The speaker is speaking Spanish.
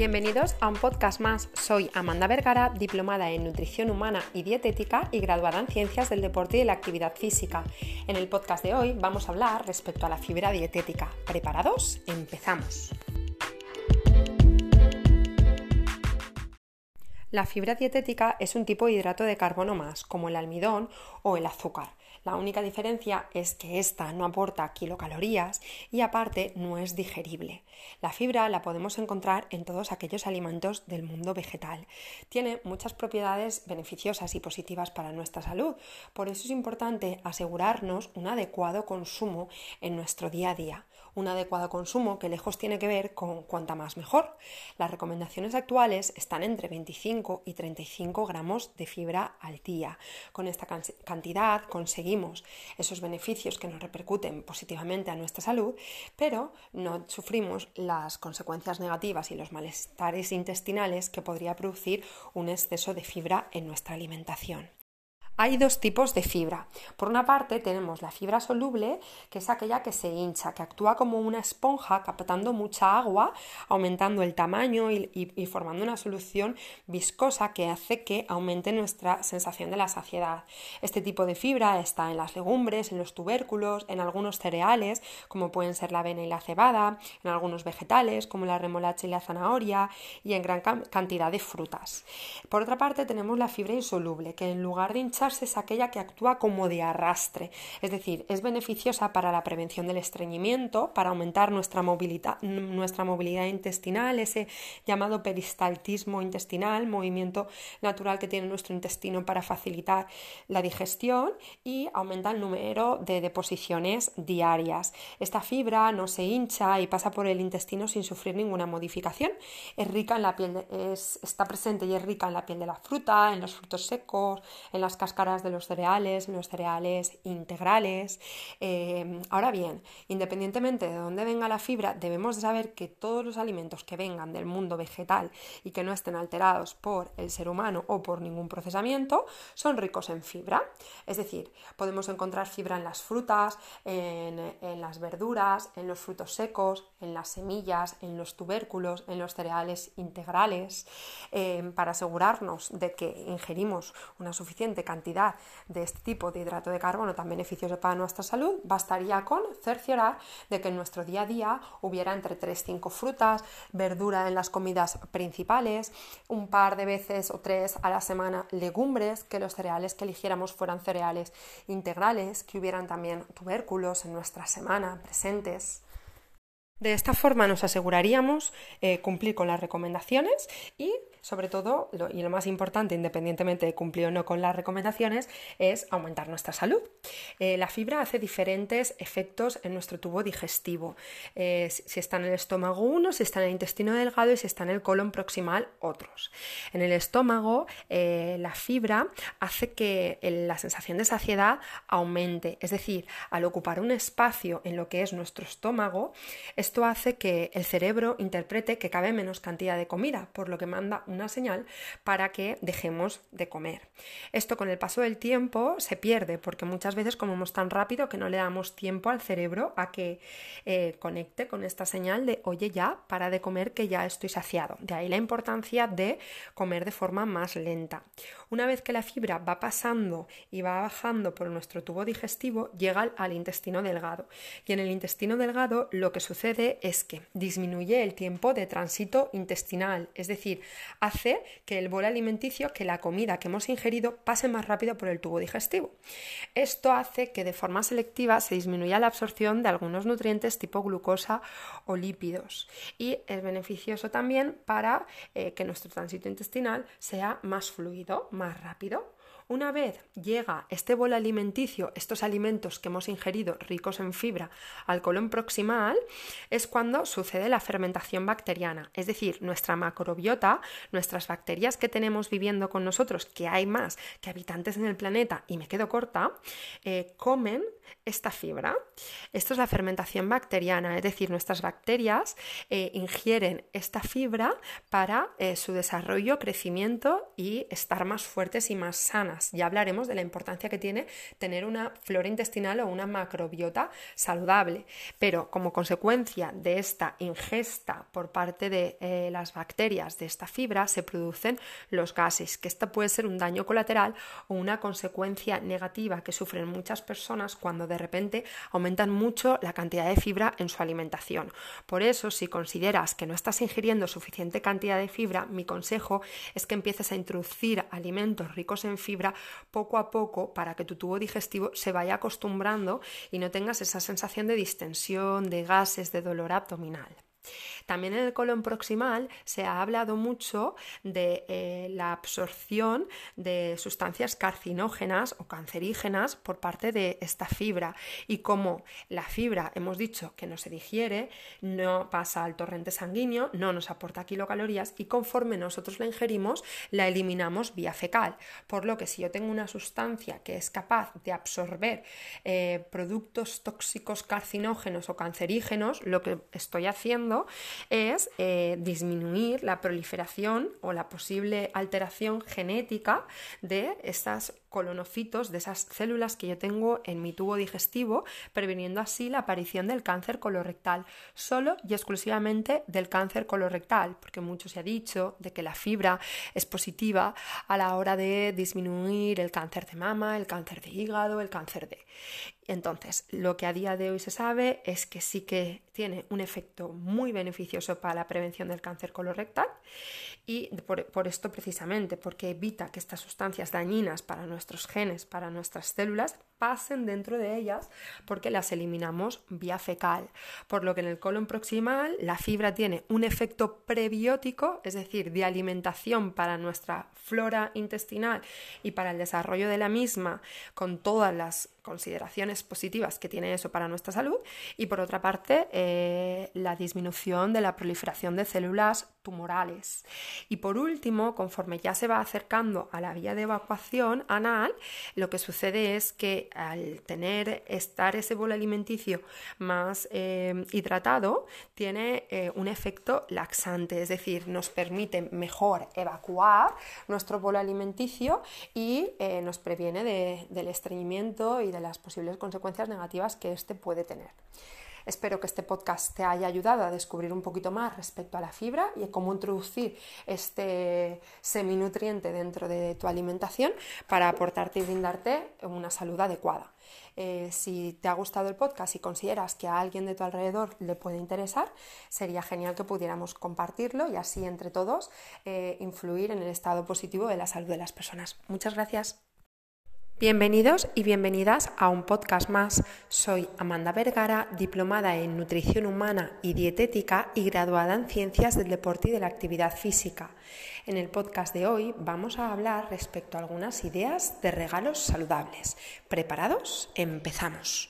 Bienvenidos a un podcast más. Soy Amanda Vergara, diplomada en nutrición humana y dietética y graduada en ciencias del deporte y de la actividad física. En el podcast de hoy vamos a hablar respecto a la fibra dietética. ¿Preparados? Empezamos. La fibra dietética es un tipo de hidrato de carbono más, como el almidón o el azúcar. La única diferencia es que esta no aporta kilocalorías y aparte no es digerible. La fibra la podemos encontrar en todos aquellos alimentos del mundo vegetal. Tiene muchas propiedades beneficiosas y positivas para nuestra salud. Por eso es importante asegurarnos un adecuado consumo en nuestro día a día un adecuado consumo que lejos tiene que ver con cuanta más mejor. Las recomendaciones actuales están entre 25 y 35 gramos de fibra al día. Con esta cantidad conseguimos esos beneficios que nos repercuten positivamente a nuestra salud, pero no sufrimos las consecuencias negativas y los malestares intestinales que podría producir un exceso de fibra en nuestra alimentación. Hay dos tipos de fibra. Por una parte tenemos la fibra soluble, que es aquella que se hincha, que actúa como una esponja captando mucha agua, aumentando el tamaño y, formando una solución viscosa que hace que aumente nuestra sensación de la saciedad. Este tipo de fibra está en las legumbres, en los tubérculos, en algunos cereales, como pueden ser la avena y la cebada, en algunos vegetales, como la remolacha y la zanahoria, y en gran cantidad de frutas. Por otra parte tenemos la fibra insoluble, que en lugar de hinchar es aquella que actúa como de arrastre, es decir, es beneficiosa para la prevención del estreñimiento, para aumentar nuestra movilidad, nuestra movilidad intestinal, ese llamado peristaltismo intestinal, movimiento natural que tiene nuestro intestino para facilitar la digestión y aumenta el número de deposiciones diarias. Esta fibra no se hincha y pasa por el intestino sin sufrir ninguna modificación. Es rica en la piel, está presente y es rica en la piel de la fruta, en los frutos secos, en las de los cereales, los cereales integrales. Eh, ahora bien, independientemente de dónde venga la fibra, debemos saber que todos los alimentos que vengan del mundo vegetal y que no estén alterados por el ser humano o por ningún procesamiento son ricos en fibra. Es decir, podemos encontrar fibra en las frutas, en, las verduras, en los frutos secos, en las semillas, en los tubérculos, en los cereales integrales, eh, para asegurarnos de que ingerimos una suficiente cantidad de este tipo de hidrato de carbono tan beneficioso para nuestra salud, bastaría con cerciorar de que en nuestro día a día hubiera entre 3 5 frutas, verdura en las comidas principales, un par de veces o tres a la semana legumbres, que los cereales que eligiéramos fueran cereales integrales, que hubieran también tubérculos en nuestra semana presentes. De esta forma nos aseguraríamos eh, cumplir con las recomendaciones y sobre todo, y lo más importante, independientemente de cumplir o no con las recomendaciones, es aumentar nuestra salud. Eh, la fibra hace diferentes efectos en nuestro tubo digestivo. Eh, si está en el estómago uno, si está en el intestino delgado y si está en el colon proximal otros. En el estómago, eh, la fibra hace que la sensación de saciedad aumente. Es decir, al ocupar un espacio en lo que es nuestro estómago, esto hace que el cerebro interprete que cabe menos cantidad de comida, por lo que manda una señal para que dejemos de comer. Esto con el paso del tiempo se pierde porque muchas veces comemos tan rápido que no le damos tiempo al cerebro a que eh, conecte con esta señal de oye ya, para de comer que ya estoy saciado. De ahí la importancia de comer de forma más lenta. Una vez que la fibra va pasando y va bajando por nuestro tubo digestivo, llega al intestino delgado. Y en el intestino delgado lo que sucede es que disminuye el tiempo de tránsito intestinal, es decir, hace que el bol alimenticio, que la comida que hemos ingerido, pase más rápido por el tubo digestivo. Esto hace que de forma selectiva se disminuya la absorción de algunos nutrientes tipo glucosa o lípidos y es beneficioso también para eh, que nuestro tránsito intestinal sea más fluido, más rápido. Una vez llega este bol alimenticio, estos alimentos que hemos ingerido ricos en fibra, al colon proximal, es cuando sucede la fermentación bacteriana. Es decir, nuestra macrobiota, nuestras bacterias que tenemos viviendo con nosotros, que hay más que habitantes en el planeta, y me quedo corta, eh, comen esta fibra. Esto es la fermentación bacteriana, es decir, nuestras bacterias eh, ingieren esta fibra para eh, su desarrollo, crecimiento y estar más fuertes y más sanas Ya hablaremos de la importancia que tiene tener una flora intestinal o una macrobiota saludable, pero como consecuencia de esta ingesta por parte de eh, las bacterias de esta fibra se producen los gases, que esta puede ser un daño colateral o una consecuencia negativa que sufren muchas personas cuando de repente aumentan mucho la cantidad de fibra en su alimentación. Por eso, si consideras que no estás ingiriendo suficiente cantidad de fibra, mi consejo es que empieces a introducir alimentos ricos en fibra poco a poco para que tu tubo digestivo se vaya acostumbrando y no tengas esa sensación de distensión, de gases, de dolor abdominal. También en el colon proximal se ha hablado mucho de eh, la absorción de sustancias carcinógenas o cancerígenas por parte de esta fibra y como la fibra hemos dicho que no se digiere, no pasa al torrente sanguíneo, no nos aporta kilocalorías y conforme nosotros la ingerimos la eliminamos vía fecal. Por lo que si yo tengo una sustancia que es capaz de absorber eh, productos tóxicos carcinógenos o cancerígenos, lo que estoy haciendo es eh, disminuir la proliferación o la posible alteración genética de estas colonocitos, de esas células que yo tengo en mi tubo digestivo, previniendo así la aparición del cáncer colorectal, solo y exclusivamente del cáncer colorectal, porque mucho se ha dicho de que la fibra es positiva a la hora de disminuir el cáncer de mama, el cáncer de hígado, el cáncer de... Entonces, lo que a día de hoy se sabe es que sí que tiene un efecto muy beneficioso para la prevención del cáncer colorectal y por, por esto precisamente, porque evita que estas sustancias dañinas para nuestros genes, para nuestras células, pasen dentro de ellas porque las eliminamos vía fecal. Por lo que en el colon proximal la fibra tiene un efecto prebiótico, es decir, de alimentación para nuestra flora intestinal y para el desarrollo de la misma, con todas las consideraciones positivas que tiene eso para nuestra salud. Y por otra parte, eh, la disminución de la proliferación de células tumorales. Y por último, conforme ya se va acercando a la vía de evacuación anal, lo que sucede es que al tener estar ese bolo alimenticio más eh, hidratado, tiene eh, un efecto laxante, es decir, nos permite mejor evacuar nuestro bolo alimenticio y eh, nos previene del estreñimiento y de las posibles consecuencias negativas que éste puede tener. Espero que este podcast te haya ayudado a descubrir un poquito más respecto a la fibra y cómo introducir este seminutriente dentro de tu alimentación para aportarte y brindarte una salud adecuada. Eh, si te ha gustado el podcast y consideras que a alguien de tu alrededor le puede interesar, sería genial que pudiéramos compartirlo y así entre todos eh, influir en el estado positivo de la salud de las personas. Muchas gracias. Bienvenidos y bienvenidas a un podcast más. Soy Amanda Vergara, diplomada en nutrición humana y dietética y graduada en ciencias del deporte y de la actividad física. En el podcast de hoy vamos a hablar respecto a algunas ideas de regalos saludables. ¿Preparados? Empezamos.